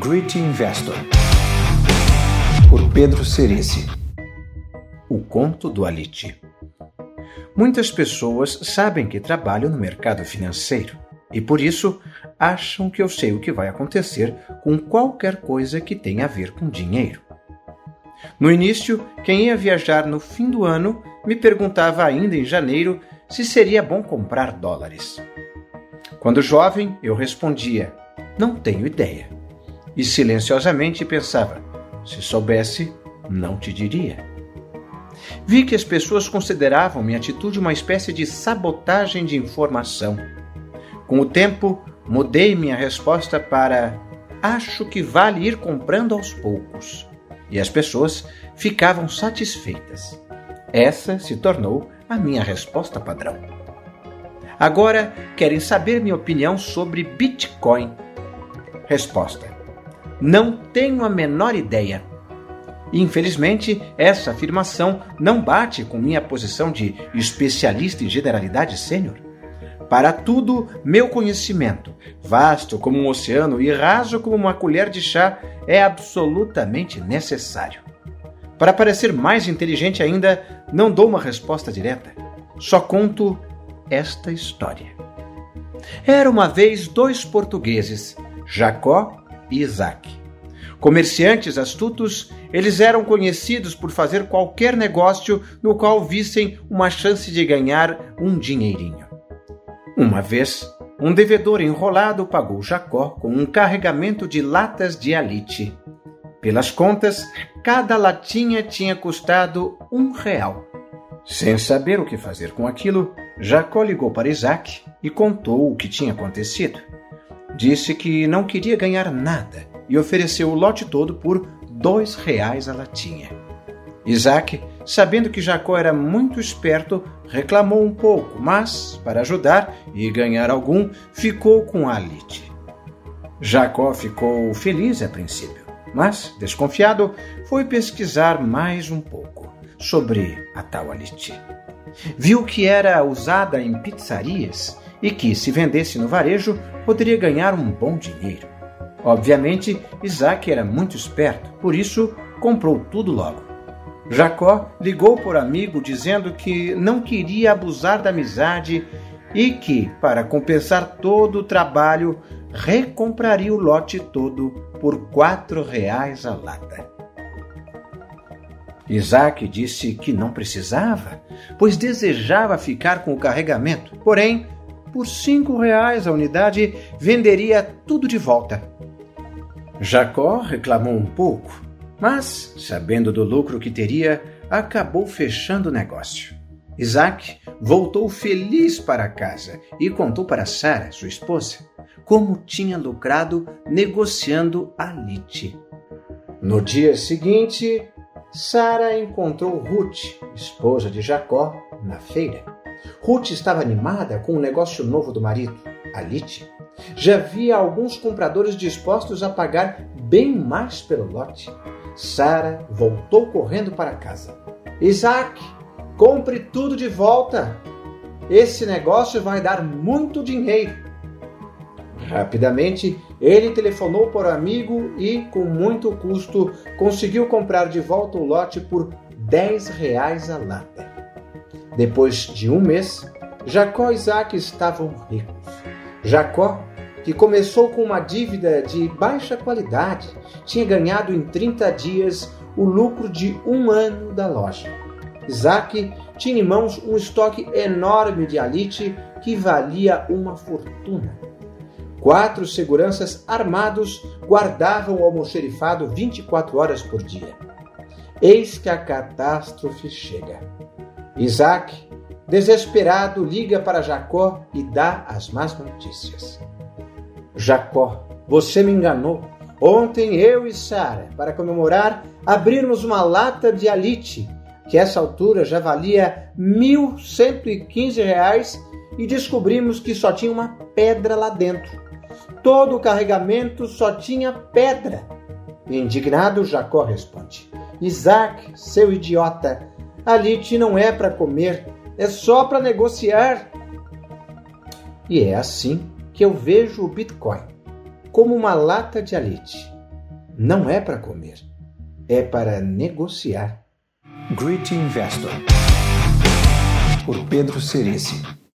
Great Investor, por Pedro Cerici. O conto do Alite. Muitas pessoas sabem que trabalho no mercado financeiro e por isso acham que eu sei o que vai acontecer com qualquer coisa que tenha a ver com dinheiro. No início, quem ia viajar no fim do ano me perguntava ainda em janeiro se seria bom comprar dólares. Quando jovem, eu respondia: Não tenho ideia e silenciosamente pensava: se soubesse, não te diria. Vi que as pessoas consideravam minha atitude uma espécie de sabotagem de informação. Com o tempo, mudei minha resposta para: acho que vale ir comprando aos poucos. E as pessoas ficavam satisfeitas. Essa se tornou a minha resposta padrão. Agora querem saber minha opinião sobre Bitcoin. Resposta: não tenho a menor ideia. Infelizmente, essa afirmação não bate com minha posição de especialista em generalidade sênior. Para tudo, meu conhecimento, vasto como um oceano e raso como uma colher de chá, é absolutamente necessário. Para parecer mais inteligente ainda, não dou uma resposta direta. Só conto esta história. Era uma vez dois portugueses, Jacó e Isaac. Comerciantes astutos, eles eram conhecidos por fazer qualquer negócio no qual vissem uma chance de ganhar um dinheirinho. Uma vez, um devedor enrolado pagou Jacó com um carregamento de latas de alite. Pelas contas, cada latinha tinha custado um real. Sem saber o que fazer com aquilo, Jacó ligou para Isaac e contou o que tinha acontecido. Disse que não queria ganhar nada e ofereceu o lote todo por dois reais a latinha. Isaac, sabendo que Jacó era muito esperto, reclamou um pouco, mas, para ajudar e ganhar algum, ficou com a Alite. Jacó ficou feliz a princípio, mas, desconfiado, foi pesquisar mais um pouco sobre a tal Alite. Viu que era usada em pizzarias e que, se vendesse no varejo, poderia ganhar um bom dinheiro. Obviamente, Isaac era muito esperto, por isso comprou tudo logo. Jacó ligou por amigo dizendo que não queria abusar da amizade e que, para compensar todo o trabalho, recompraria o lote todo por quatro reais a lata. Isaac disse que não precisava, pois desejava ficar com o carregamento, porém por cinco reais a unidade, venderia tudo de volta. Jacó reclamou um pouco, mas, sabendo do lucro que teria, acabou fechando o negócio. Isaac voltou feliz para casa e contou para Sara, sua esposa, como tinha lucrado negociando a lite. No dia seguinte, Sara encontrou Ruth, esposa de Jacó, na feira. Ruth estava animada com o negócio novo do marido, Alite. Já havia alguns compradores dispostos a pagar bem mais pelo lote. Sara voltou correndo para casa. Isaac, compre tudo de volta. Esse negócio vai dar muito dinheiro. Rapidamente, ele telefonou para o amigo e, com muito custo, conseguiu comprar de volta o lote por 10 reais a lata. Depois de um mês, Jacó e Isaac estavam ricos. Jacó, que começou com uma dívida de baixa qualidade, tinha ganhado em 30 dias o lucro de um ano da loja. Isaac tinha em mãos um estoque enorme de alite que valia uma fortuna. Quatro seguranças armados guardavam o almoxerifado 24 horas por dia. Eis que a catástrofe chega. Isaac, desesperado, liga para Jacó e dá as más notícias. Jacó, você me enganou. Ontem eu e Sara, para comemorar, abrimos uma lata de alite, que essa altura já valia R$ reais, e descobrimos que só tinha uma pedra lá dentro. Todo o carregamento só tinha pedra. Indignado, Jacó responde: Isaac, seu idiota, Alite não é para comer, é só para negociar. E é assim que eu vejo o Bitcoin como uma lata de alite. não é para comer, é para negociar. Great Investor, por Pedro Cerici.